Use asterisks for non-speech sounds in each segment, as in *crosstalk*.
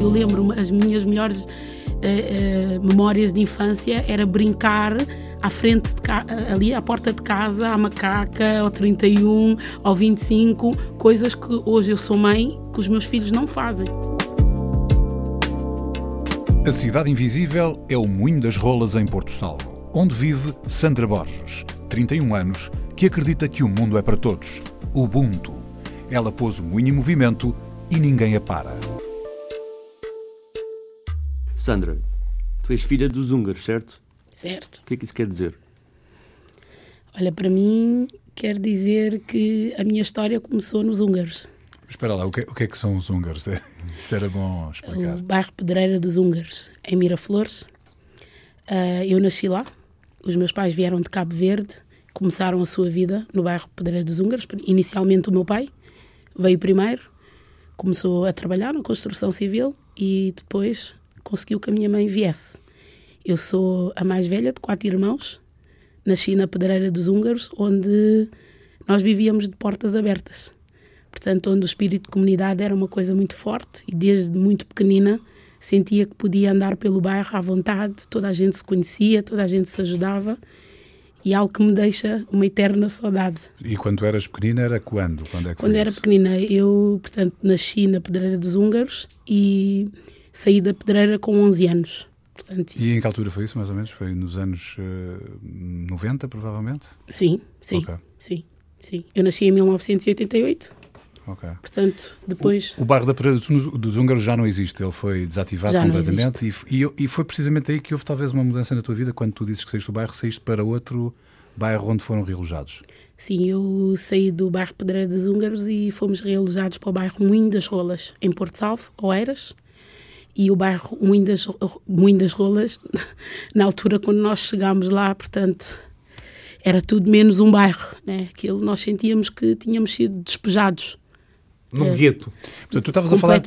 Eu lembro as minhas melhores uh, uh, memórias de infância era brincar à frente ali à porta de casa, à macaca, ao 31, ao 25, coisas que hoje eu sou mãe que os meus filhos não fazem. A Cidade Invisível é o Moinho das Rolas em Porto Salvo, onde vive Sandra Borges, 31 anos, que acredita que o mundo é para todos. Ubuntu. Ela pôs o moinho em movimento e ninguém a para. Sandra, tu és filha dos húngaros, certo? Certo. O que é que isso quer dizer? Olha, para mim quer dizer que a minha história começou nos húngaros. Espera lá, o que, o que é que são os húngaros? *laughs* Isso era bom explicar. O bairro Pedreira dos Húngaros, em Miraflores. Uh, eu nasci lá. Os meus pais vieram de Cabo Verde, começaram a sua vida no bairro Pedreira dos Húngaros. Inicialmente o meu pai veio primeiro, começou a trabalhar na construção civil e depois conseguiu que a minha mãe viesse. Eu sou a mais velha de quatro irmãos, nasci na Pedreira dos Húngaros, onde nós vivíamos de portas abertas. Portanto, onde o espírito de comunidade era uma coisa muito forte e desde muito pequenina sentia que podia andar pelo bairro à vontade, toda a gente se conhecia, toda a gente se ajudava e algo que me deixa uma eterna saudade. E quando eras pequenina era quando? Quando, é quando era pequenina, eu, portanto, nasci na Pedreira dos Húngaros e saí da Pedreira com 11 anos. Portanto, e em que altura foi isso, mais ou menos? Foi nos anos uh, 90, provavelmente? Sim, sim, okay. sim, sim. Eu nasci em 1988. Ok. Portanto, depois... O, o bairro da Pereira dos Húngaros já não existe, ele foi desativado já completamente e, e, e, foi precisamente aí que houve talvez uma mudança na tua vida, quando tu dizes que saíste do bairro, saíste para outro bairro onde foram realojados. Sim, eu saí do bairro Pedreira dos Húngaros e fomos realojados para o bairro Moinho das Rolas, em Porto Salvo, Oeiras, e o bairro Moinho das, Moinho das Rolas, *laughs* na altura quando nós chegámos lá, portanto, era tudo menos um bairro, né? Aquilo nós sentíamos que tínhamos sido despejados. Num é, gueto. Portanto, tu estavas a falar.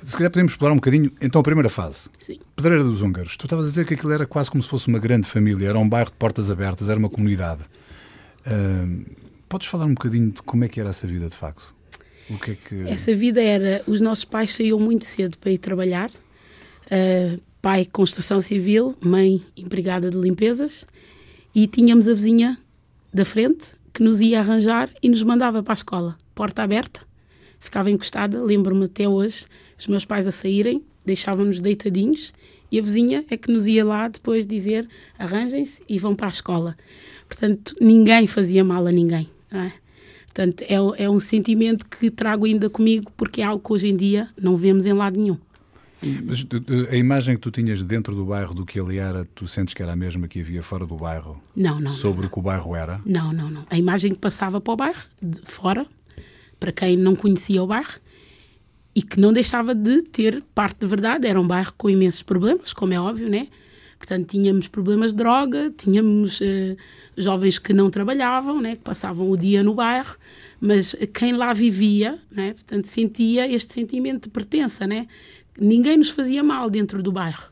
Se calhar podemos explorar um bocadinho, então, a primeira fase. Sim. Pedreira dos Húngaros. Tu estavas a dizer que aquilo era quase como se fosse uma grande família, era um bairro de portas abertas, era uma comunidade. Uh, podes falar um bocadinho de como é que era essa vida de facto? O que é que... Essa vida era. Os nossos pais saíam muito cedo para ir trabalhar uh, pai construção civil, mãe empregada de limpezas, e tínhamos a vizinha da frente que nos ia arranjar e nos mandava para a escola, porta aberta, ficava encostada, lembro-me até hoje, os meus pais a saírem, deixavam-nos deitadinhos e a vizinha é que nos ia lá depois dizer arranjem-se e vão para a escola. Portanto, ninguém fazia mal a ninguém. É? Portanto, é, é um sentimento que trago ainda comigo porque é algo que hoje em dia não vemos em lado nenhum. Mas a imagem que tu tinhas dentro do bairro do que ele era, tu sentes que era a mesma que havia fora do bairro? Não, não. Sobre não, o que o bairro era? Não, não, não. A imagem que passava para o bairro, de fora, para quem não conhecia o bairro, e que não deixava de ter parte de verdade, era um bairro com imensos problemas, como é óbvio, né? Portanto, tínhamos problemas de droga, tínhamos uh, jovens que não trabalhavam, né? que passavam o dia no bairro, mas quem lá vivia, né? portanto, sentia este sentimento de pertença, né? ninguém nos fazia mal dentro do bairro.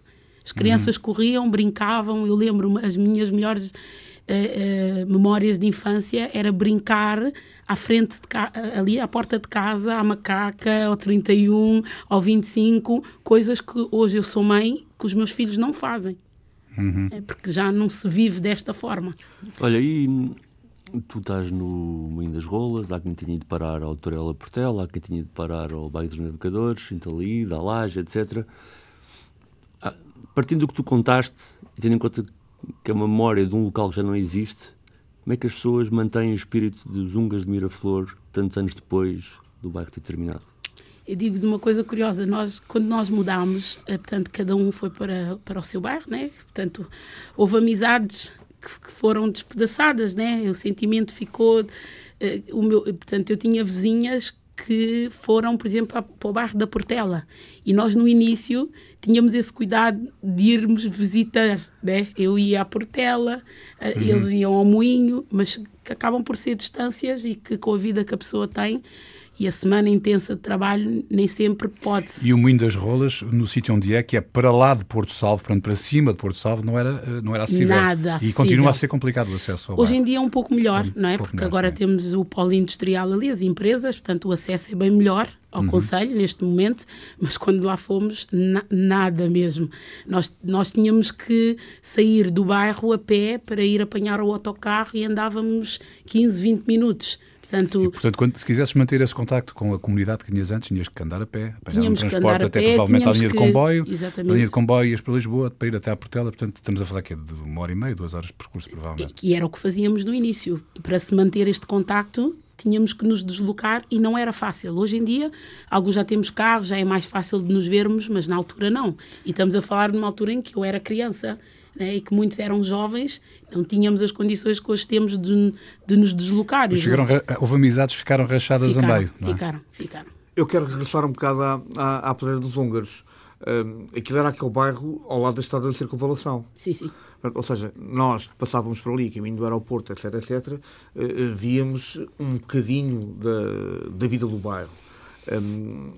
As crianças uhum. corriam, brincavam. Eu lembro as minhas melhores uh, uh, memórias de infância era brincar à frente de ali à porta de casa, à macaca, ao 31, ao 25, coisas que hoje eu sou mãe que os meus filhos não fazem. Uhum. É porque já não se vive desta forma. Olha, e tu estás no Moinho das Rolas, há quem tenha ido parar ao Torela Portela, há quem tenha ido parar ao Bairro dos Navegadores, Intalida, à Laje, etc. Ah, partindo do que tu contaste, e tendo em conta que uma memória de um local que já não existe, como é que as pessoas mantêm o espírito dos Ungas de Miraflor tantos anos depois do bairro ter terminado? Eu digo-vos uma coisa curiosa, nós, quando nós mudámos, eh, portanto, cada um foi para, para o seu bairro, né? portanto, houve amizades que foram despedaçadas, né? O sentimento ficou. Uh, o meu, portanto, eu tinha vizinhas que foram, por exemplo, para o bairro da Portela. E nós, no início, tínhamos esse cuidado de irmos visitar. Né? Eu ia à Portela, eh, uhum. eles iam ao Moinho, mas que acabam por ser distâncias e que, com a vida que a pessoa tem, e a semana intensa de trabalho nem sempre pode -se. E o Moinho das Rolas, no sítio onde é, que é para lá de Porto Salvo, portanto, para cima de Porto Salvo, não era, eh, não era acessível. Nada acessível. E continua a ser complicado o acesso ao Hoje em dia é um pouco melhor, não é? Porque melhor, agora sim. temos o polo industrial ali, as empresas, portanto, o acesso é bem melhor ao uhum. Conselho neste momento, *laughs* mas quando lá fomos, na, nada mesmo. Nós, nós tínhamos que sair do bairro a pé para ir apanhar o autocarro e andávamos 15, 20 minutos. Portanto, e, portanto, quando, se quisesses manter esse contacto com a comunidade que tinhas antes, tinhas que andar a pé, apanhar um transporte até pé, provavelmente à linha que, de comboio, exatamente. a linha de comboio ias para Lisboa para ir até à Portela, portanto estamos a falar aqui de uma hora e meia, duas horas de percurso provavelmente. E, e era o que fazíamos no início. Para se manter este contacto, tínhamos que nos deslocar e não era fácil. Hoje em dia, alguns já temos carros, já é mais fácil de nos vermos, mas na altura não. E estamos a falar de uma altura em que eu era criança né, e que muitos eram jovens, não tínhamos as condições que hoje temos de, de nos deslocar. Chegaram, houve amizades que ficaram rachadas ficaram, a meio. Não é? Ficaram, ficaram. Eu quero regressar um bocado à, à, à Pedreira dos Húngaros. Um, aquilo era aquele bairro ao lado da estrada da circunvalação. Sim, sim. Ou seja, nós que passávamos por ali, caminho do aeroporto, etc, etc, uh, víamos um bocadinho da, da vida do bairro. Um,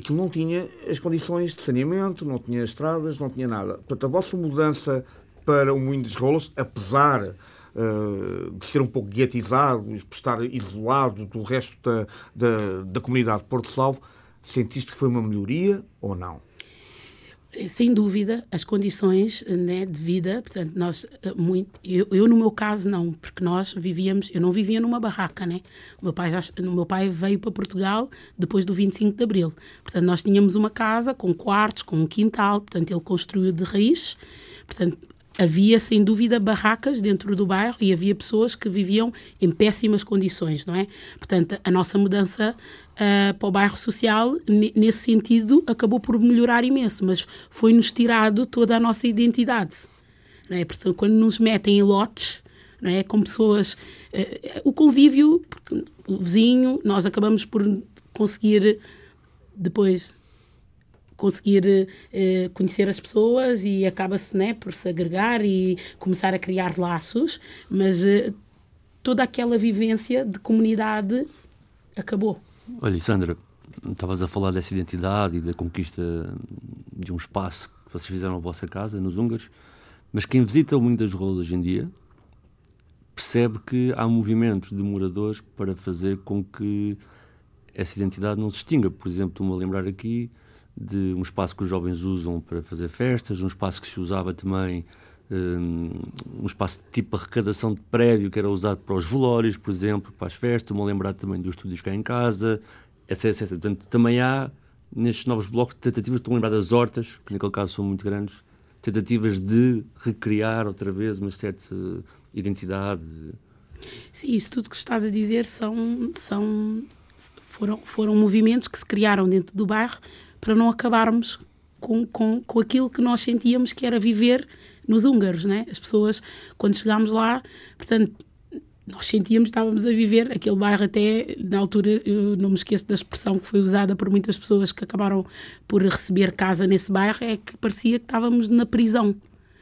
aquilo não tinha as condições de saneamento, não tinha estradas, não tinha nada. Portanto, a vossa mudança para o Moinho das Rolas, apesar uh, de ser um pouco guetizado, por estar isolado do resto da, da, da comunidade de Porto Salvo, sentiste que foi uma melhoria ou não? Sem dúvida, as condições né, de vida, portanto, nós, eh, muito, eu, eu, no meu caso não, porque nós vivíamos, eu não vivia numa barraca, né? O meu pai, já, o meu pai veio para Portugal depois do 25 de Abril, portanto, nós tínhamos uma casa com quartos, com um quintal, portanto, ele construiu de raiz, portanto, havia sem dúvida barracas dentro do bairro e havia pessoas que viviam em péssimas condições, não é? Portanto, a nossa mudança uh, para o bairro social, nesse sentido, acabou por melhorar imenso, mas foi-nos tirado toda a nossa identidade. Não é? Portanto, quando nos metem em lotes, não é? com pessoas. Uh, o convívio, o vizinho, nós acabamos por conseguir depois conseguir uh, conhecer as pessoas e acaba-se né, por se agregar e começar a criar laços, mas uh, toda aquela vivência de comunidade acabou. Olha, Sandra, estavas a falar dessa identidade e da conquista de um espaço que vocês fizeram na vossa casa, nos húngaros, mas quem visita o Moinho das Rolas hoje em dia percebe que há movimentos de moradores para fazer com que essa identidade não se extinga. Por exemplo, estou-me a lembrar aqui de um espaço que os jovens usam para fazer festas, um espaço que se usava também um espaço tipo arrecadação de prédio que era usado para os velórios, por exemplo, para as festas, me lembrar também dos estúdios cá em casa, etc, etc. Portanto, também há nestes novos blocos tentativas, estou a lembrar das hortas, que naquele caso são muito grandes, tentativas de recriar outra vez uma certa identidade. Sim, isso tudo que estás a dizer são, são foram, foram movimentos que se criaram dentro do bairro para não acabarmos com, com, com aquilo que nós sentíamos que era viver nos húngaros, né? As pessoas, quando chegámos lá, portanto, nós sentíamos que estávamos a viver aquele bairro até na altura eu não me esqueço da expressão que foi usada por muitas pessoas que acabaram por receber casa nesse bairro é que parecia que estávamos na prisão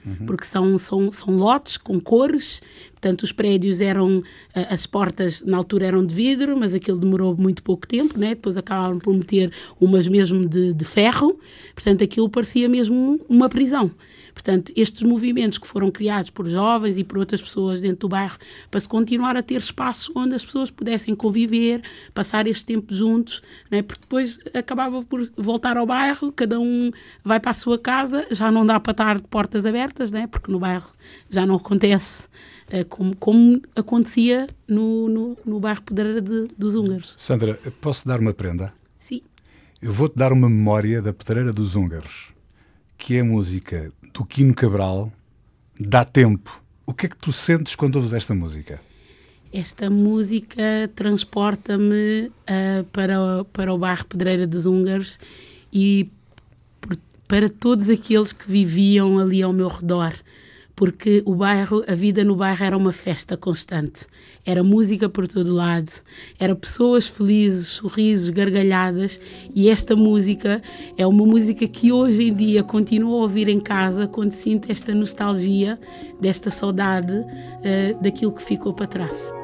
uhum. porque são, são, são lotes com cores portanto os prédios eram eh, as portas na altura eram de vidro mas aquilo demorou muito pouco tempo né depois acabaram por meter umas mesmo de, de ferro portanto aquilo parecia mesmo uma prisão Portanto, estes movimentos que foram criados por jovens e por outras pessoas dentro do bairro para se continuar a ter espaços onde as pessoas pudessem conviver, passar este tempo juntos, né? porque depois acabava por voltar ao bairro, cada um vai para a sua casa, já não dá para estar de portas abertas, né? porque no bairro já não acontece é, como, como, acontecia no, no, no bairro Pedreira de, dos Húngaros. Sandra, posso dar uma prenda? Sim. Eu vou-te dar uma memória da Pedreira dos Húngaros, que é a música do Quino Cabral, Dá Tempo. O que é que tu sentes quando ouves esta música? Esta música transporta-me uh, para, para o bairro Pedreira dos Húngaros e por, para todos aqueles que viviam ali ao meu redor, porque o bairro, a vida no bairro era uma festa constante. Era música por todo lado, era pessoas felizes, sorrisos, gargalhadas, e esta música é uma música que hoje em dia continuo a ouvir em casa quando sinto esta nostalgia, desta saudade uh, daquilo que ficou para trás.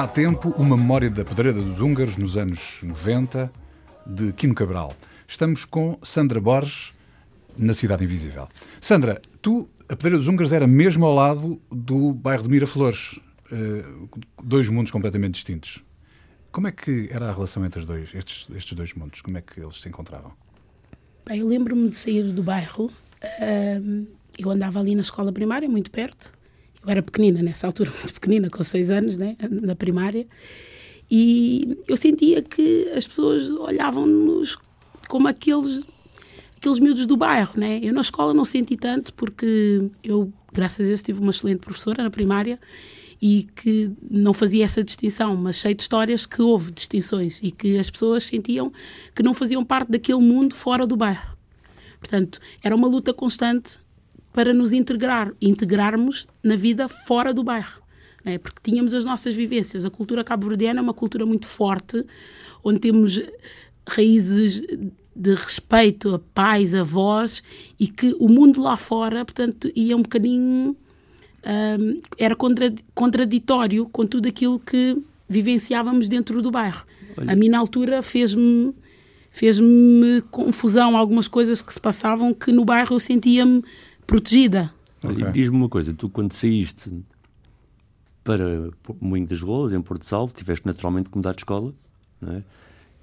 Dá tempo uma memória da pedreira dos húngaros nos anos 90, de Quino Cabral. Estamos com Sandra Borges, na Cidade Invisível. Sandra, tu, a Pedreira dos Húngaros era mesmo ao lado do bairro de Miraflores. Uh, dois mundos completamente distintos. Como é que era a relação entre dois, estes, estes dois mundos? Como é que eles se encontravam? Bem, eu lembro-me de sair do bairro. Uh, eu andava ali na escola primária, muito perto. Eu era pequenina nessa altura, *laughs* muito pequenina, com seis anos, né, na primária. E eu sentia que as pessoas olhavam-nos como aqueles aqueles miúdos do bairro, né? Eu na escola não senti tanto porque eu, graças a Deus, tive uma excelente professora na primária e que não fazia essa distinção, mas sei de histórias que houve distinções e que as pessoas sentiam que não faziam parte daquele mundo fora do bairro. Portanto, era uma luta constante para nos integrar, integrarmos na vida fora do bairro. Né? Porque tínhamos as nossas vivências. A cultura cabo-verdiana é uma cultura muito forte, onde temos raízes de respeito a pais, avós e que o mundo lá fora, portanto, ia um bocadinho. Um, era contraditório com tudo aquilo que vivenciávamos dentro do bairro. Olha. A mim, na altura, fez-me fez-me confusão algumas coisas que se passavam que no bairro eu sentia-me protegida. Okay. Diz-me uma coisa, tu quando saíste para Moinho das Rolas, em Porto Salvo, tiveste naturalmente que mudar de escola, não é?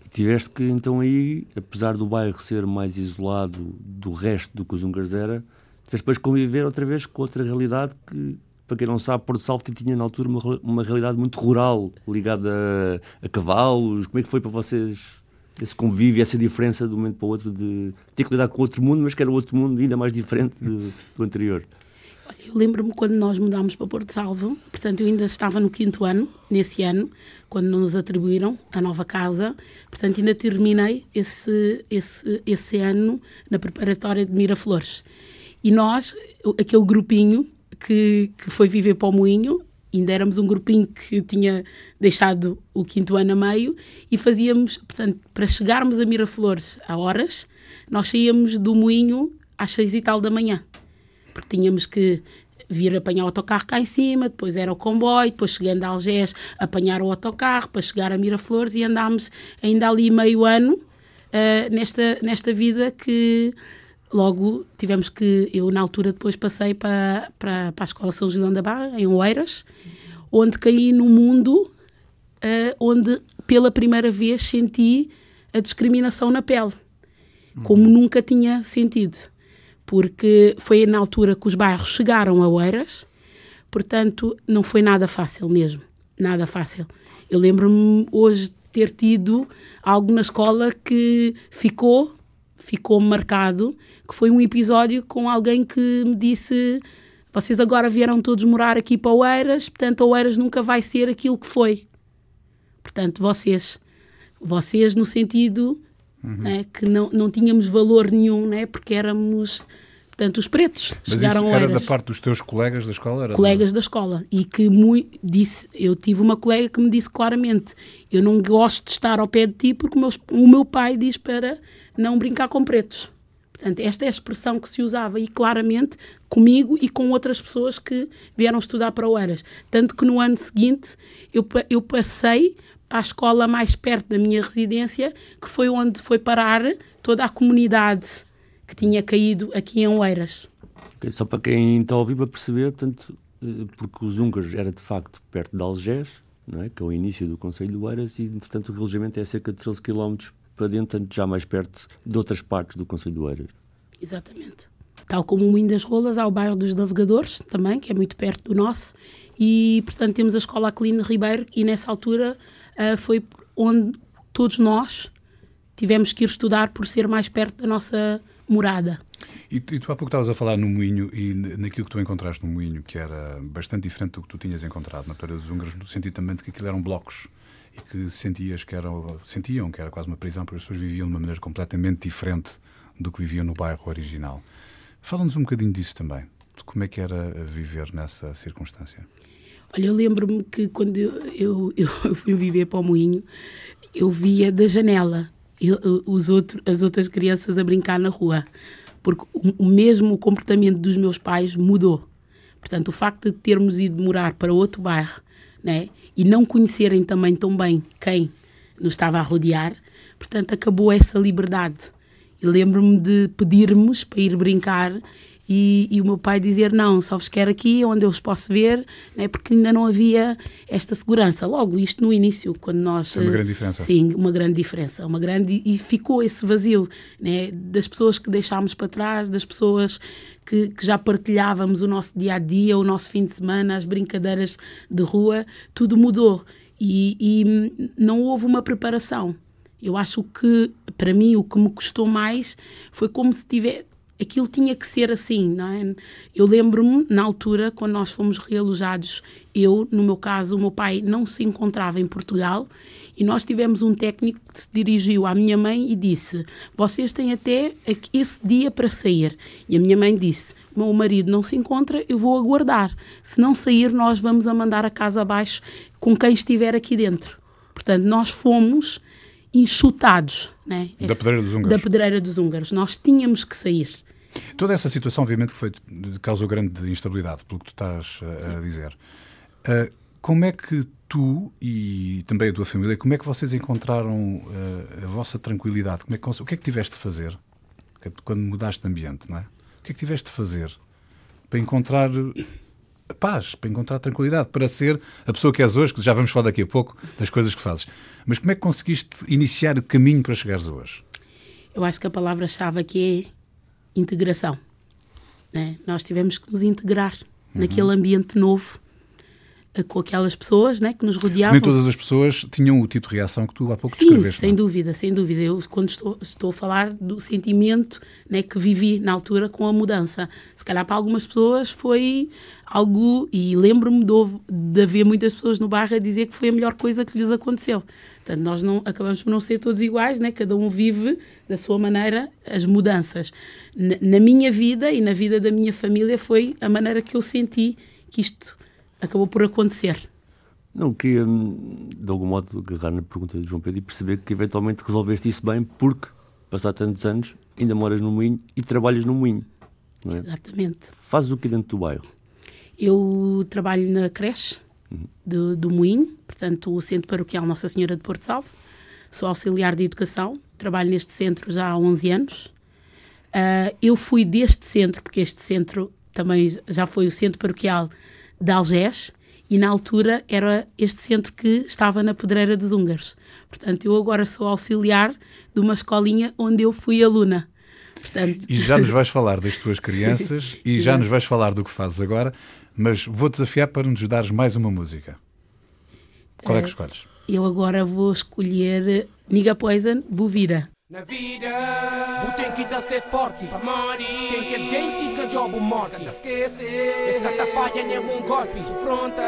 tiveste que, então, aí, apesar do bairro ser mais isolado do resto do que os húngaros era, tiveste depois conviver outra vez com outra realidade que, para quem não sabe, Porto Salvo tinha na altura uma, uma realidade muito rural, ligada a, a cavalos. Como é que foi para vocês esse convívio, essa diferença de um momento para o outro, de ter que lidar com outro mundo, mas que era outro mundo ainda mais diferente de, do anterior? Eu lembro-me quando nós mudámos para Porto Salvo, portanto, eu ainda estava no quinto ano, nesse ano, quando nos atribuíram a nova casa, portanto, ainda terminei esse, esse, esse ano na preparatória de Miraflores. E nós, aquele grupinho que, que foi viver para o Moinho, ainda éramos um grupinho que tinha deixado o quinto ano a meio e fazíamos, portanto, para chegarmos a Miraflores a horas, nós saíamos do Moinho às seis e tal da manhã. Porque tínhamos que vir apanhar o autocarro cá em cima, depois era o comboio, depois chegando a Algés, apanhar o autocarro para chegar a Miraflores e andámos ainda ali meio ano uh, nesta, nesta vida que logo tivemos que, eu na altura depois passei para, para, para a Escola São Gilão da Barra, em Oeiras, onde caí num mundo uh, onde pela primeira vez senti a discriminação na pele, como uhum. nunca tinha sentido porque foi na altura que os bairros chegaram a Oeiras, portanto não foi nada fácil mesmo, nada fácil. Eu lembro-me hoje de ter tido algo na escola que ficou, ficou marcado, que foi um episódio com alguém que me disse vocês agora vieram todos morar aqui para Oeiras, portanto Oeiras nunca vai ser aquilo que foi. Portanto, vocês, vocês no sentido uhum. né, que não, não tínhamos valor nenhum, né, porque éramos Portanto, os pretos Mas chegaram isso era da parte dos teus colegas da escola? Era colegas da escola. E que muito, disse, eu tive uma colega que me disse claramente: eu não gosto de estar ao pé de ti porque o meu, o meu pai diz para não brincar com pretos. Portanto, esta é a expressão que se usava e claramente comigo e com outras pessoas que vieram estudar para o Eras. Tanto que no ano seguinte eu, eu passei para a escola mais perto da minha residência, que foi onde foi parar toda a comunidade que tinha caído aqui em Oeiras. Okay, só para quem está a ouvir para perceber, portanto, eh, porque os húngaros era de facto perto de Algés, não é? que é o início do Conselho de Oeiras, e entretanto o relojamento é cerca de 13 km para dentro, portanto, já mais perto de outras partes do Conselho de Oeiras. Exatamente. Tal como o Moinho das Rolas, há o bairro dos Navegadores, também, que é muito perto do nosso, e portanto temos a Escola Aquilino Ribeiro, e nessa altura uh, foi onde todos nós tivemos que ir estudar por ser mais perto da nossa morada. E, e, tu há pouco estavas a falar no moinho e naquilo que tu encontraste no moinho, que era bastante diferente do que tu tinhas encontrado na Pedra dos Húngaros, no sentido também de que aquilo eram blocos e que sentias que eram, sentiam que era quase uma prisão, porque as pessoas viviam de uma maneira completamente diferente do que viviam no bairro original. Fala-nos um bocadinho disso também, de como é que era viver nessa circunstância. Olha, eu lembro-me que quando eu, eu, eu *laughs* fui viver para o moinho, eu via da janela os outro, as outras crianças a brincar na rua. Porque o, mesmo comportamento dos meus pais mudou. Portanto, o facto de termos ido morar para outro bairro né, e não conhecerem também tão bem quem nos estava a rodear, portanto, acabou essa liberdade. Lembro-me de pedirmos para ir brincar e, e, o meu pai dizer não, só vos quero aqui onde eu os posso ver, né, porque ainda não havia esta segurança. Logo, isto no início, quando nós. É uma grande diferença. Sim, uma grande diferença. Uma grande, e ficou esse vazio né, das pessoas que deixámos para trás, das pessoas que, que, já partilhávamos o nosso dia a dia, o nosso fim de semana, as brincadeiras de rua, tudo mudou. E, e não houve uma preparação. Eu acho que, para mim, o que me custou mais foi como se tivesse aquilo tinha que ser assim, não é? Eu lembro-me, na altura, quando nós fomos realojados, eu, no meu caso, o meu pai não se encontrava em Portugal e nós tivemos um técnico que se dirigiu à minha mãe e disse: Vocês têm até esse dia para sair. E a minha mãe disse: Meu marido não se encontra, eu vou aguardar. Se não sair, nós vamos a mandar a casa abaixo com quem estiver aqui dentro. Portanto, nós fomos enxutados né? da pedreira dos húngaros. Da pedreira dos húngaros. Nós tínhamos que sair. Toda essa situação, obviamente, que foi, causou grande instabilidade, pelo que tu estás a, a dizer. Uh, como é que tu e também a tua família, como é que vocês encontraram uh, a vossa tranquilidade? Como é que, o que é que tiveste de fazer quando mudaste de ambiente, não é? O que é que tiveste de fazer para encontrar paz, para encontrar tranquilidade, para ser a pessoa que és hoje, que já vamos falar daqui a pouco das coisas que fazes. Mas como é que conseguiste iniciar o caminho para chegares a hoje? Eu acho que a palavra-chave aqui é integração. Né? Nós tivemos que nos integrar uhum. naquele ambiente novo eh, com aquelas pessoas né, que nos rodeavam. Nem todas as pessoas tinham o tipo de reação que tu há pouco Sim, sem não? É? dúvida, sem dúvida. Eu, quando estou, estou a falar do sentimento né, que vivi na altura com a mudança, se calhar para algumas pessoas foi algo, e lembro-me de, de haver muitas pessoas no bairro a dizer que foi a melhor coisa que lhes aconteceu. Portanto, nós não, acabamos por não ser todos iguais, né? cada um vive da sua maneira as mudanças. Na, na minha vida e na vida da minha família foi a maneira que eu senti que isto acabou por acontecer. Não, queria hum, de algum modo agarrar na pergunta de João Pedro e perceber que eventualmente resolveste isso bem porque, passar tantos anos, ainda moras no Moinho e trabalhas no Moinho. É? Exatamente. Fazes o que dentro do bairro? Eu trabalho na creche do, do Moinho, portanto, o Centro Paroquial Nossa Senhora de Porto Salvo. Sou auxiliar de educação, trabalho neste centro já há 11 anos. Uh, eu fui deste centro, porque este centro também já foi o Centro Paroquial de Algés, e na altura era este centro que estava na Pedreira dos Húngaros. Portanto, eu agora sou auxiliar de uma escolinha onde eu fui aluna. Portanto... E já nos *laughs* vais falar das tuas crianças e já nos vais falar do que fazes agora, mas vou desafiar para nos dares mais uma música. Qual é que eh, escolhes? Eu agora vou escolher Niga Poison, Bovira. Na vida, o tem que dar ser forte, para morrer. Tem que as games que job morte. Esquece, esta tá falha nem um golpe. Fronta,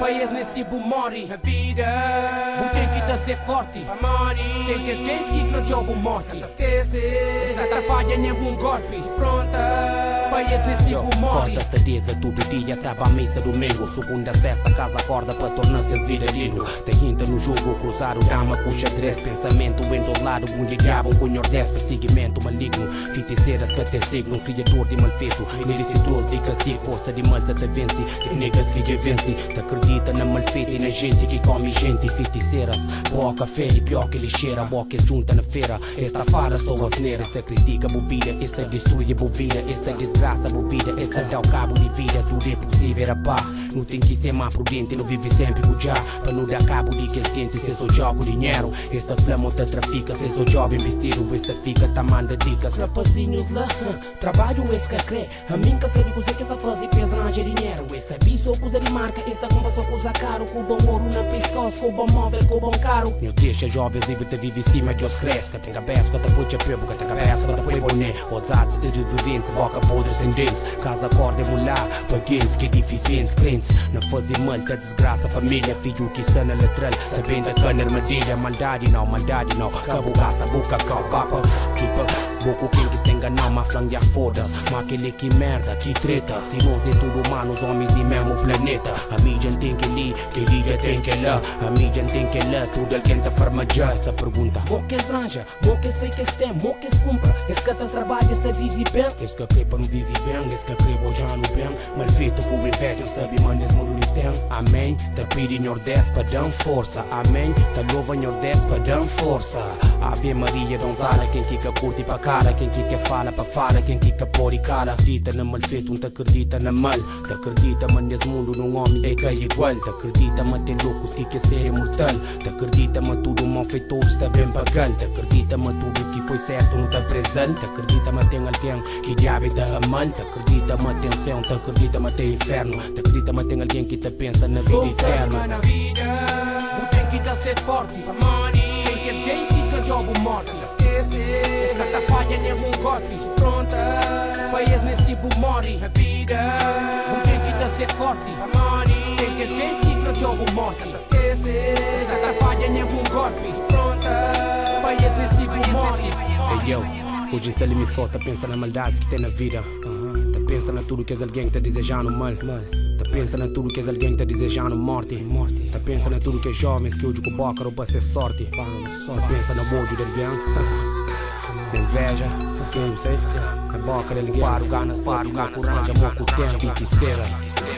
país nesse bu morre. Na vida, o tem que dar ser forte, morrer. Tem que games que que job morte. Esquece, esta tá falha nem um golpe. Fronta, país nesse morre. Costa certeza, tudo dia tava a missa domingo. Segunda, sexta, casa acorda para tornar-se digno. Tem quinta no jogo, cruzar o dama com xadrez. Pensamento em do lado, mulher diabo com nordeste, seguimento maligno Feiticeiras que até signo, criador de malfeito Ilicitoso de castigo, força de malta te vence Técnicas que vence, te acredita na malfeita e na gente que come gente Feiticeiras, boa café e pior que lixeira que junta na feira, esta fala só asneira Esta critica bobida, esta destrui bovina Esta desgraça bovida, esta dá o cabo de vida Tudo é possível, rapá Não tem que ser mais prudente, não vive sempre com já Para não dar cabo de que quente, se só jogo dinheiro Esta flama te trafica, se só job investido, esse fica tá manda dicas. Rapazinhos lá, trabalho esse que crê. A mim que sabe que essa fase pesa na dinheiro. Esse bicho coisa de marca, esta compra só coisa caro. Bom ouro na com bom móvel, bom caro. Meu deixa jovens e te vive em cima de os cresce. Que tem cabeça, que te puxa pebo, que tem cabeça, que te põe boné. Ousados, irreverentes, boca podre sem dentes. Casa corda é mulher, paguentes, que deficientes, crentes. Não fazer mal, que desgraça, família, filho que está na lateral. Também da cana armadilha, maldade não, maldade não. Cabo gasta, boca cal papa Tipo, boco quem que enganar, mas flangue a foda Mas aquele que merda, que treta Se nós é tudo humano, os homens e mesmo planeta A mídia tem que li, que já tem que lá A mídia tem que lá, tudo alguém tá farmajar Essa pergunta, moque es ranja, moque es fake es tem, moque es compra Es que te trabalha, está vive bem Es que crê para não vive bem, esse que acrebo já no bem. Mas feito por inveja, sabe, manes, mundo lhe tem. Amém. Te pedi Nordeste para dar força. Amém. Te louva Nordeste para dar força. Ave Maria, donzala, quem quica curte para cara, quem quica fala para fala, quem quica pôr e cara. Acredita na mal feito, não te acredita na mal. Te acredita, mas nesse mundo num homem é que é igual. Te acredita, mas tem loucos que quer ser imortal. Te acredita, mas tudo mal feito está bem bacana. Te acredita, mas tudo que foi certo não está presente. Te acredita, mas tem alguém que diabo da amante. Te acredita, mas tem céu, te acredita, mas tem inferno. Te acredita, mas tem alguém que te pensa na vida eterna. na vida, o tem que tá ser forte. Money, game fica jogo morte. Esse tá falha nenhum golpe. Pronta, país nesse tipo morre. A vida, o tem que tá ser forte. Money, quem quer game fica jogo morte. Tá falha nenhum golpe. Pronta, país nesse tipo morre. Ei, eu. Hoje está me solta, pensa na maldade que tem na vida. Uhum. Tá pensa na tudo que és alguém que tá desejando mal. mal. Tá pensa na tudo que alguém que tá desejando morte. morte. Tá pensa na tudo que é jovens que hoje com boca rouba ser sorte. Tá pensa no bojo de alguém. Na inveja, quem não sei. Na boca de alguém. Paro, gana, paro, na coragem, amor com o tempo e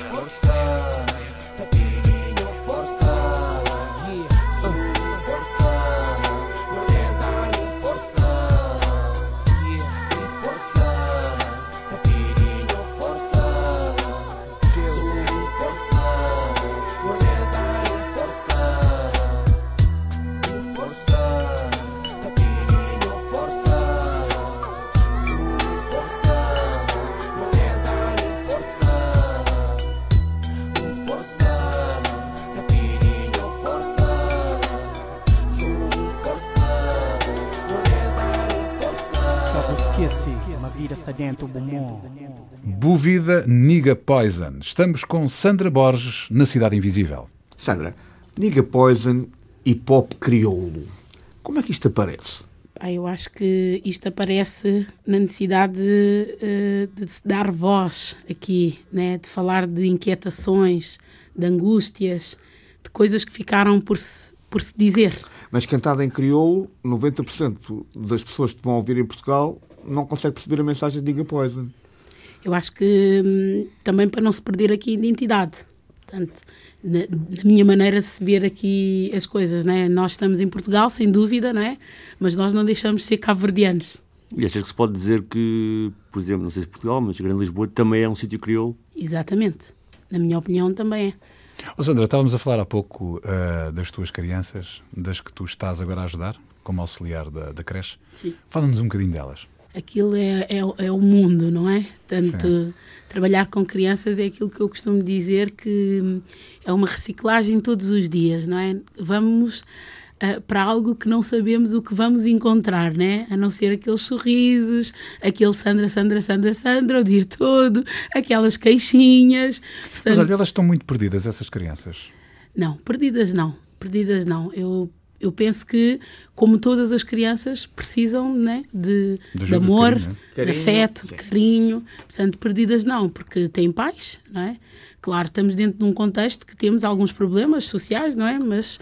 Bovida Niga Poison. Estamos com Sandra Borges na Cidade Invisível. Sandra, Niga Poison e pop crioulo. Como é que isto aparece? Ah, eu acho que isto aparece na necessidade de, eh, de, de dar voz aqui, né? de falar de inquietações, de angústias, de coisas que ficaram por se, por se dizer. Mas cantada em crioulo, 90% das pessoas que vão ouvir em Portugal não consegue perceber a mensagem de Niga Poison. Eu acho que hum, também para não se perder aqui a identidade. Portanto, na, na, minha maneira de se ver aqui as coisas, né? Nós estamos em Portugal, sem dúvida, não é? Mas nós não deixamos de ser cabo-verdianos. E achas que se pode dizer que, por exemplo, não sei se Portugal, mas Grande Lisboa também é um sítio crioulo? Exatamente. Na minha opinião, também é. Oh, Sandra, estávamos a falar há pouco uh, das tuas crianças, das que tu estás agora a ajudar, como auxiliar da, da creche. Sim. Fala-nos um bocadinho delas aquilo é, é, é, o mundo, não é? Tanto Sim. trabalhar com crianças é aquilo que eu costumo dizer que é uma reciclagem todos os dias, não é? Vamos uh, para algo que não sabemos o que vamos encontrar, né? A não ser aqueles sorrisos, aquele Sandra, Sandra, Sandra, Sandra o dia todo, aquelas queixinhas. Portanto, Mas olha, elas estão muito perdidas, essas crianças. Não, perdidas não. Perdidas não. Eu eu penso que, como todas as crianças, precisam né, de, de amor, de, carinho, de afeto, de carinho. Portanto, perdidas não, porque têm pais, não é? Claro, estamos dentro de um contexto que temos alguns problemas sociais, não é? Mas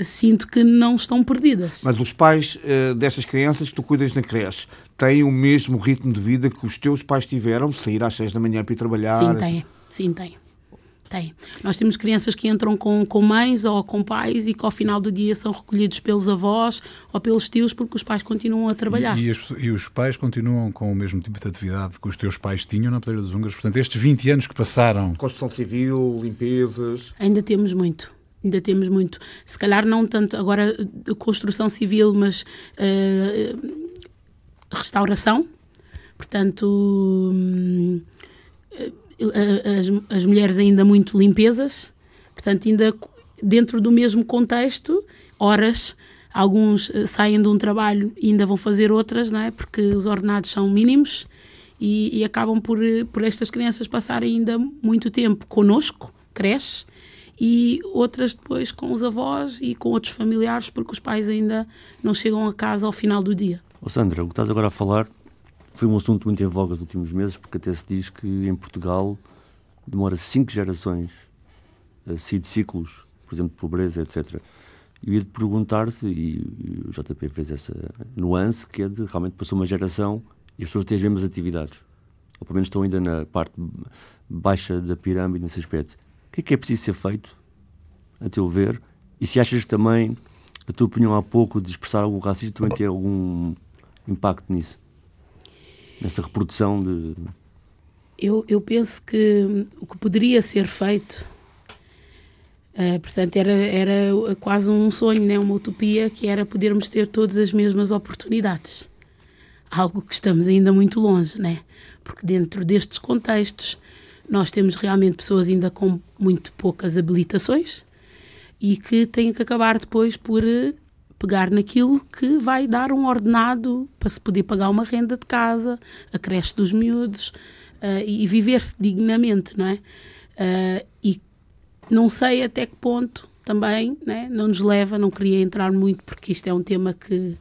sinto que não estão perdidas. Mas os pais uh, dessas crianças que tu cuidas na creche têm o mesmo ritmo de vida que os teus pais tiveram, de sair às seis da manhã para ir trabalhar? Sim, têm. Sim, têm. Tem. Nós temos crianças que entram com, com mães ou com pais e que ao final do dia são recolhidos pelos avós ou pelos tios porque os pais continuam a trabalhar. E, e, as, e os pais continuam com o mesmo tipo de atividade que os teus pais tinham na Pedreira dos Húngaros? Portanto, estes 20 anos que passaram... Construção civil, limpezas... Ainda temos muito. Ainda temos muito. Se calhar não tanto agora construção civil, mas uh, restauração. Portanto... Hum, as, as mulheres ainda muito limpezas, portanto, ainda dentro do mesmo contexto, horas, alguns eh, saem de um trabalho e ainda vão fazer outras, não é? Porque os ordenados são mínimos e, e acabam por, eh, por estas crianças passarem ainda muito tempo connosco, creche, e outras depois com os avós e com outros familiares, porque os pais ainda não chegam a casa ao final do dia. Oh Sandra, o que estás agora a falar foi um assunto muito em voga nos últimos meses, porque até se diz que em Portugal demora cinco gerações a sair de ciclos, por exemplo, de pobreza, etc. Eu ia te perguntar-te, e o JP fez essa nuance, que é de realmente passou uma geração e as pessoas têm as mesmas atividades. ou pelo menos estão ainda na parte baixa da pirâmide nesse aspecto. O que é que é preciso ser feito, a teu ver? E se achas também, a tua opinião há pouco de expressar algum racismo, também tem algum impacto nisso? Nessa reprodução de. Eu, eu penso que o que poderia ser feito, uh, portanto, era, era quase um sonho, né? uma utopia, que era podermos ter todas as mesmas oportunidades. Algo que estamos ainda muito longe, né? porque dentro destes contextos nós temos realmente pessoas ainda com muito poucas habilitações e que têm que acabar depois por eh, pegar naquilo que vai dar um ordenado para se poder pagar uma renda de casa, a creche dos miúdos uh, e viver-se dignamente, não é? Uh, e não sei até que ponto também né, não nos leva, não queria entrar muito porque isto é um tema que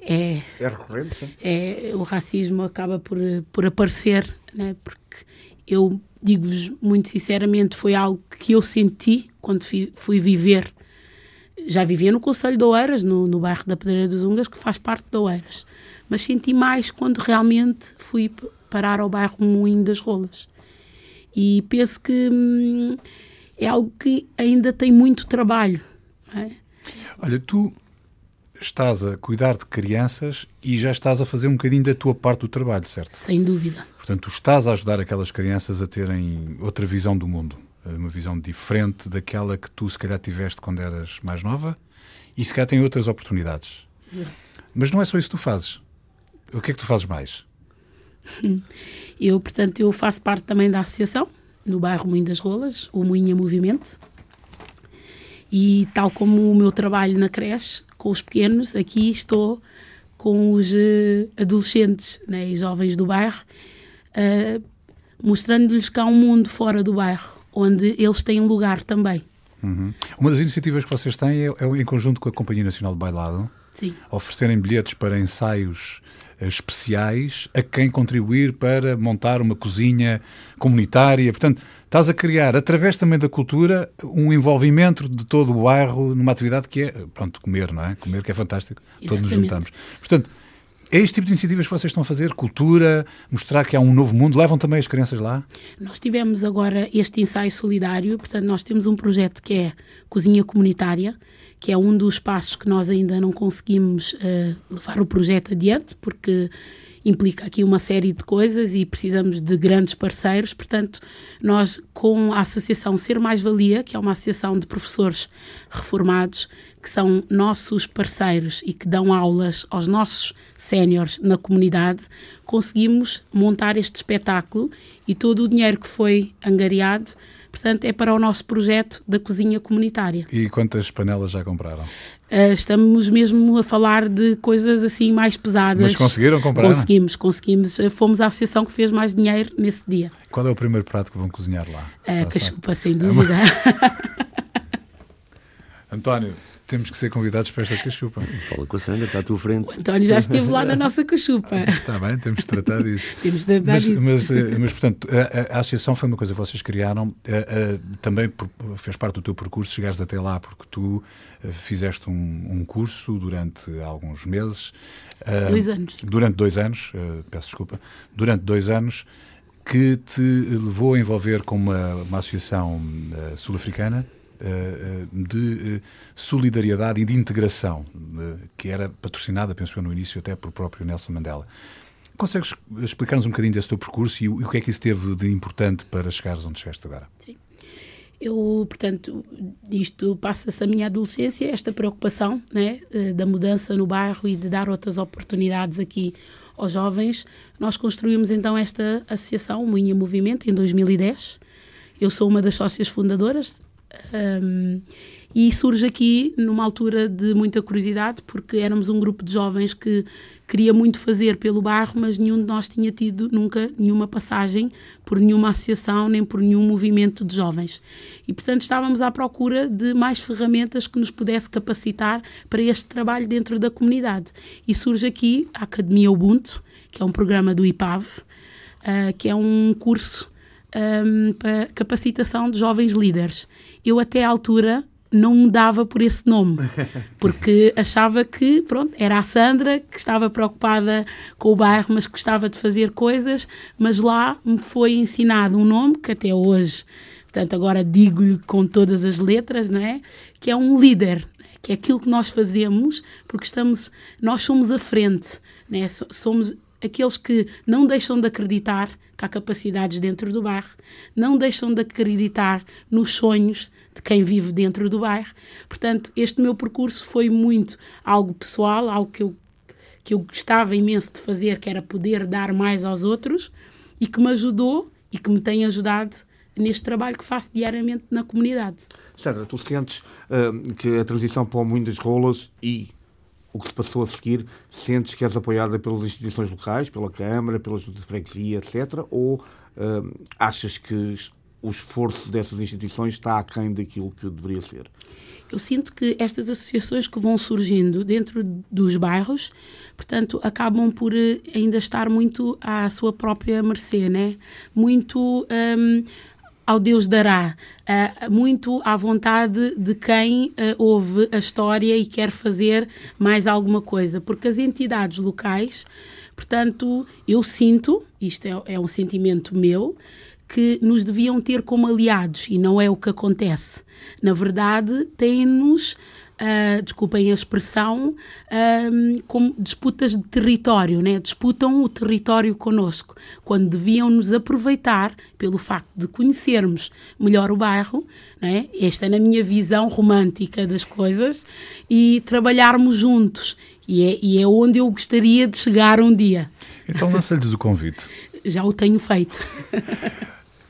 é, é recorrente, sim. É, o racismo acaba por, por aparecer, né, porque eu digo-vos muito sinceramente, foi algo que eu senti quando fui, fui viver. Já vivia no Conselho de Oeiras, no, no bairro da Pedreira dos Ungas, que faz parte de Oeiras. Mas senti mais quando realmente fui parar ao bairro Moinho das Rolas. E penso que hum, é algo que ainda tem muito trabalho. É? Olha, tu estás a cuidar de crianças e já estás a fazer um bocadinho da tua parte do trabalho, certo? Sem dúvida. Portanto, tu estás a ajudar aquelas crianças a terem outra visão do mundo, uma visão diferente daquela que tu se calhar tiveste quando eras mais nova e se calhar têm outras oportunidades. Mas não é só isso que tu fazes. O que é que tu fazes mais? *laughs* Eu, portanto, eu faço parte também da associação no bairro Moinho das Rolas, o Moinho Movimento. E tal como o meu trabalho na creche, com os pequenos, aqui estou com os uh, adolescentes né, e jovens do bairro, uh, mostrando-lhes que há um mundo fora do bairro, onde eles têm lugar também. Uhum. Uma das iniciativas que vocês têm é, é, em conjunto com a Companhia Nacional de Bailado, Sim. oferecerem bilhetes para ensaios especiais a quem contribuir para montar uma cozinha comunitária. Portanto, estás a criar, através também da cultura, um envolvimento de todo o bairro numa atividade que é, pronto, comer, não é? Comer que é fantástico. Exatamente. Todos nos juntamos. Portanto, é este tipo de iniciativas que vocês estão a fazer? Cultura, mostrar que há um novo mundo? Levam também as crianças lá? Nós tivemos agora este ensaio solidário, portanto, nós temos um projeto que é Cozinha Comunitária, que é um dos passos que nós ainda não conseguimos uh, levar o projeto adiante, porque implica aqui uma série de coisas e precisamos de grandes parceiros. Portanto, nós, com a Associação Ser Mais Valia, que é uma associação de professores reformados, que são nossos parceiros e que dão aulas aos nossos séniores na comunidade, conseguimos montar este espetáculo e todo o dinheiro que foi angariado Portanto, é para o nosso projeto da cozinha comunitária. E quantas panelas já compraram? Uh, estamos mesmo a falar de coisas assim mais pesadas. Mas conseguiram comprar? Conseguimos, conseguimos. Uh, fomos a associação que fez mais dinheiro nesse dia. Qual é o primeiro prato que vão cozinhar lá? Uh, cachupa, sem dúvida. *laughs* *laughs* António, temos que ser convidados para esta cachupa. Fala com a Sandra, está à tua frente. O António já esteve lá na *laughs* nossa cachupa. Está bem, temos de tratar disso. temos de tratar mas, disso. Mas, eh, mas, portanto, a, a, associação foi uma coisa que vocês criaram, a, eh, eh, também fez parte do teu percurso chegares até lá, porque tu fizeste um, um curso durante alguns meses. Dois anos. Durante dois anos, peço desculpa, durante dois anos, que te levou a envolver com uma, uma associação sul-africana de eh, solidariedade e de integração, que era patrocinada, penso eu, no início até por próprio Nelson Mandela. Consegues explicar-nos um bocadinho desse teu percurso e o que é que isso teve de importante para chegares onde chegaste agora? Sim. Eu, portanto, isto passa-se a minha adolescência, esta preocupação né, eh, da mudança no bairro e de dar outras oportunidades aqui aos jovens. Nós construímos então esta associação, o Moinha Movimento, em 2010. Eu sou uma das sócias fundadoras, um, e surge aqui numa altura de muita curiosidade, porque éramos um grupo de jovens que queria muito fazer pelo bairro, mas nenhum de nós tinha tido nunca nenhuma passagem por nenhuma associação nem por nenhum movimento de jovens. E, portanto, estávamos à procura de mais ferramentas que nos pudesse capacitar para este trabalho dentro da comunidade. E surge aqui a Academia Ubuntu, que é um programa do IPAV, uh, que é um curso um, para capacitação de jovens líderes. Eu, até à altura, não me dava por esse nome, *laughs* porque achava que, pronto, era a Sandra que estava preocupada com o bairro, mas gostava de fazer coisas, mas lá me foi ensinado um nome que até hoje, portanto, agora digo-lhe com todas as letras, não é? Que é um líder, que é aquilo que nós fazemos, porque estamos, nós somos a frente, né? somos aqueles que não deixam de acreditar que há capacidades dentro do bairro, não deixam de acreditar nos sonhos de quem vive dentro do bairro. Portanto, este meu percurso foi muito algo pessoal, algo que eu, que eu gostava imenso de fazer, que era poder dar mais aos outros e que me ajudou e que me tem ajudado neste trabalho que faço diariamente na comunidade. Sandra, tu sentes uh, que a transição para o mundo das rolas e o que se passou a seguir, sentes que és apoiada pelas instituições locais, pela Câmara, pela Junta de Freguesia, etc., ou uh, achas que o esforço dessas instituições está aquém daquilo que deveria ser? Eu sinto que estas associações que vão surgindo dentro dos bairros, portanto, acabam por eh, ainda estar muito à sua própria mercê, né? Muito um, ao Deus dará, uh, muito à vontade de quem uh, ouve a história e quer fazer mais alguma coisa, porque as entidades locais, portanto, eu sinto, isto é, é um sentimento meu, que nos deviam ter como aliados e não é o que acontece. Na verdade, têm-nos uh, desculpem a expressão, uh, como disputas de território, né? disputam o território connosco, quando deviam nos aproveitar pelo facto de conhecermos melhor o bairro, né? esta é na minha visão romântica das coisas, e trabalharmos juntos. E é, e é onde eu gostaria de chegar um dia. Então lança-lhes o convite. *laughs* Já o tenho feito.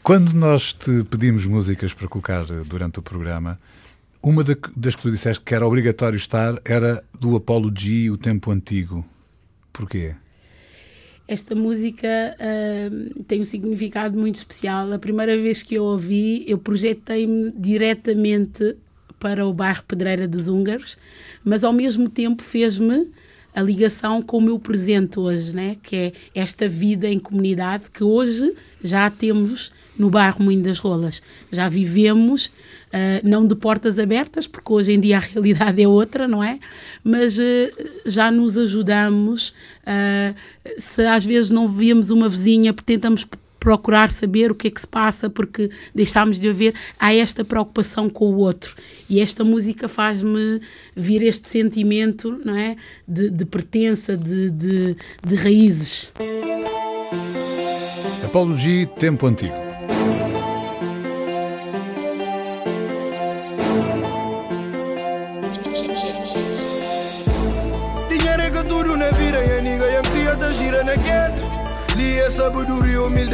Quando nós te pedimos músicas para colocar durante o programa, uma das que tu disseste que era obrigatório estar era do Apollo G, O Tempo Antigo. Porquê? Esta música uh, tem um significado muito especial. A primeira vez que eu ouvi, eu projetei-me diretamente para o bairro Pedreira dos Húngaros, mas ao mesmo tempo fez-me a ligação com o meu presente hoje, né? que é esta vida em comunidade que hoje já temos no bairro Moinho das Rolas. Já vivemos, uh, não de portas abertas, porque hoje em dia a *laughs* realidade é outra, não é? Mas uh, já nos ajudamos. Uh, se às vezes não víamos uma vizinha, tentamos procurar saber o que é que se passa porque deixámos de haver, há esta preocupação com o outro. E esta música faz-me vir este sentimento não é? de, de pertença, de, de, de raízes. Apologia Tempo Antigo.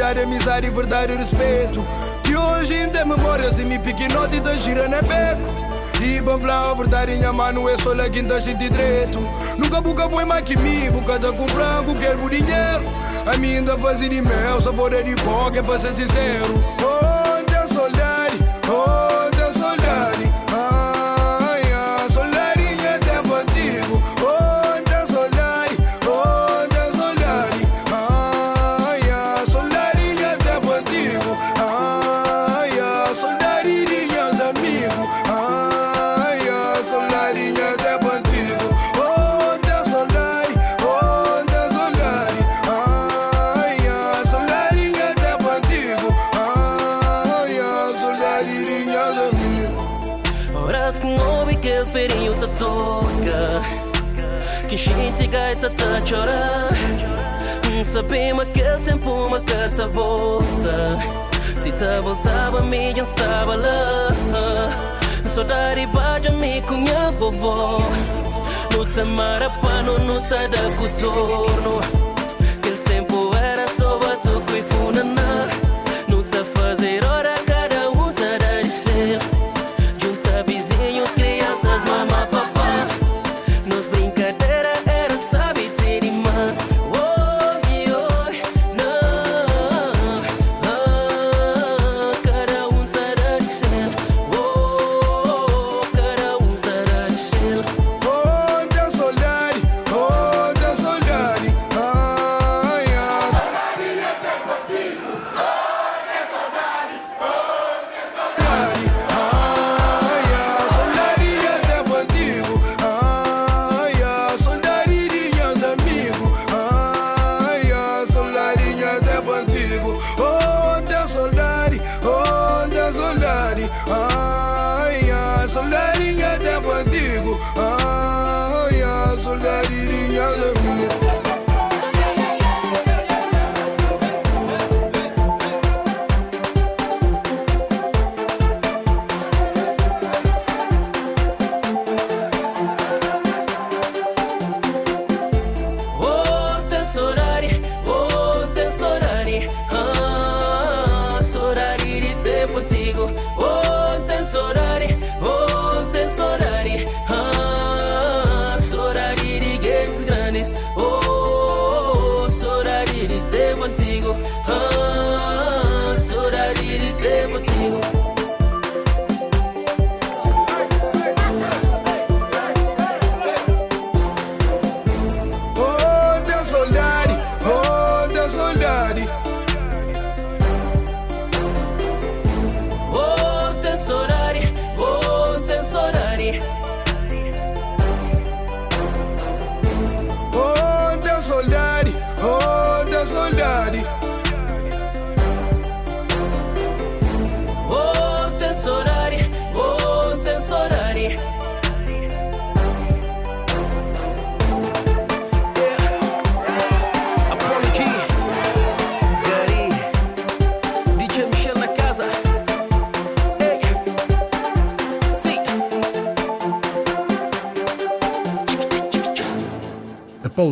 Amizade, verdade e respeito. Que hoje ainda memórias de me pequenote da gira na beco. E falar a verdade, minha mano é só lá quinta gente direito. Nunca buca foi mais que mim, buca tá comprando, quero dinheiro. A mim ainda fazer de mel, sabor é de que é para ser sincero. Onde a saudade, oh. Chorar. Sabemos aquele tempo uma carta volta. Se tá voltava, me já estava lá. Saudade bate me com minha vovó. No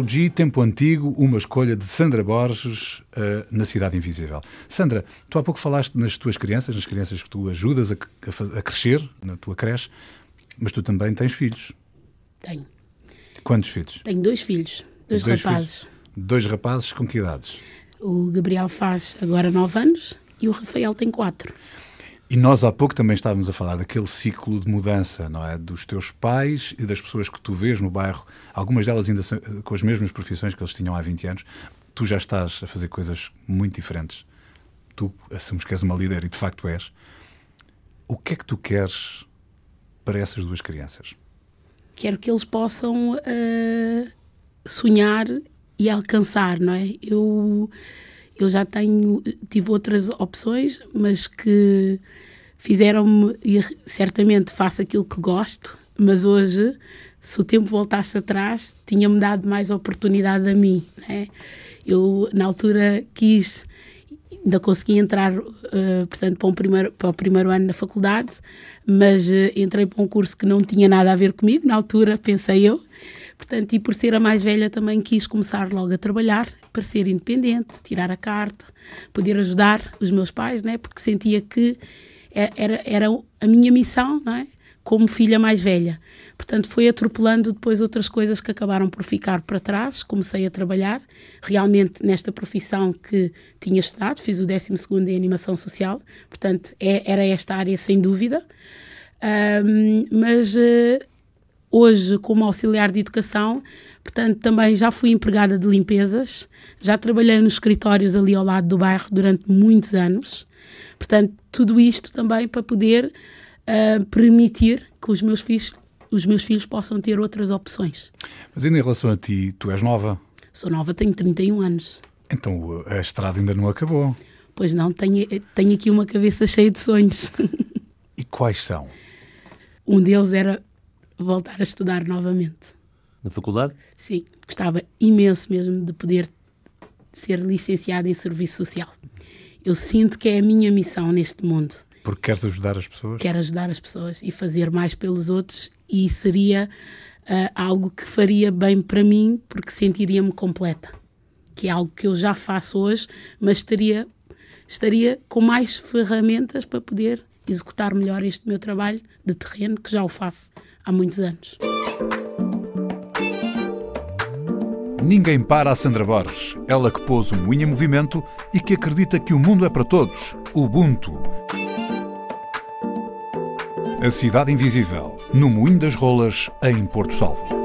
G, Tempo Antigo, uma escolha de Sandra Borges uh, na Cidade Invisível. Sandra, tu há pouco falaste nas tuas crianças, nas crianças que tu ajudas a, a, a crescer, na tua creche, mas tu também tens filhos. Tenho. Quantos filhos? Tenho dois filhos, dois, dois rapazes. Filhos. Dois rapazes com que idades? O Gabriel faz agora nove anos e o Rafael tem quatro. E nós há pouco também estávamos a falar daquele ciclo de mudança, não é? Dos teus pais e das pessoas que tu vês no bairro, algumas delas ainda com as mesmas profissões que eles tinham há 20 anos. Tu já estás a fazer coisas muito diferentes. Tu assumes que és uma líder e de facto és. O que é que tu queres para essas duas crianças? Quero que eles possam uh, sonhar e alcançar, não é? Eu eu já tenho, tive outras opções, mas que fizeram-me, e certamente faço aquilo que gosto, mas hoje, se o tempo voltasse atrás, tinha-me dado mais oportunidade a mim. Né? Eu, na altura, quis, ainda consegui entrar, uh, portanto, para, um primeiro, para o primeiro ano na faculdade, mas uh, entrei para um curso que não tinha nada a ver comigo, na altura, pensei eu, Portanto, e por ser a mais velha também quis começar logo a trabalhar, para ser independente, tirar a carta, poder ajudar os meus pais, né? porque sentia que é, era, era a minha missão, não é? como filha mais velha. Portanto, foi atropelando depois outras coisas que acabaram por ficar para trás. Comecei a trabalhar realmente nesta profissão que tinha estudado, fiz o 12 em Animação Social, portanto, é, era esta área sem dúvida. Um, mas uh, hoje como auxiliar de educação, portanto também já fui empregada de limpezas, já trabalhei nos escritórios ali ao lado do bairro durante muitos anos, portanto tudo isto também para poder uh, permitir que os meus filhos os meus filhos possam ter outras opções. Mas ainda em relação a ti, tu és nova? Sou nova, tenho 31 anos. Então a estrada ainda não acabou? Pois não, tenho, tenho aqui uma cabeça cheia de sonhos. E quais são? Um deles era voltar a estudar novamente. Na faculdade? Sim, gostava imenso mesmo de poder ser licenciada em Serviço Social. Eu sinto que é a minha missão neste mundo. Porque queres ajudar as pessoas? Quero ajudar as pessoas e fazer mais pelos outros e seria uh, algo que faria bem para mim porque sentiria-me completa. Que é algo que eu já faço hoje, mas estaria, estaria com mais ferramentas para poder executar melhor este meu trabalho de terreno, que já o faço há muitos anos. Ninguém para a Sandra Borges, ela que pôs o moinho em movimento e que acredita que o mundo é para todos, Ubuntu. A Cidade Invisível, no Moinho das Rolas, em Porto Salvo.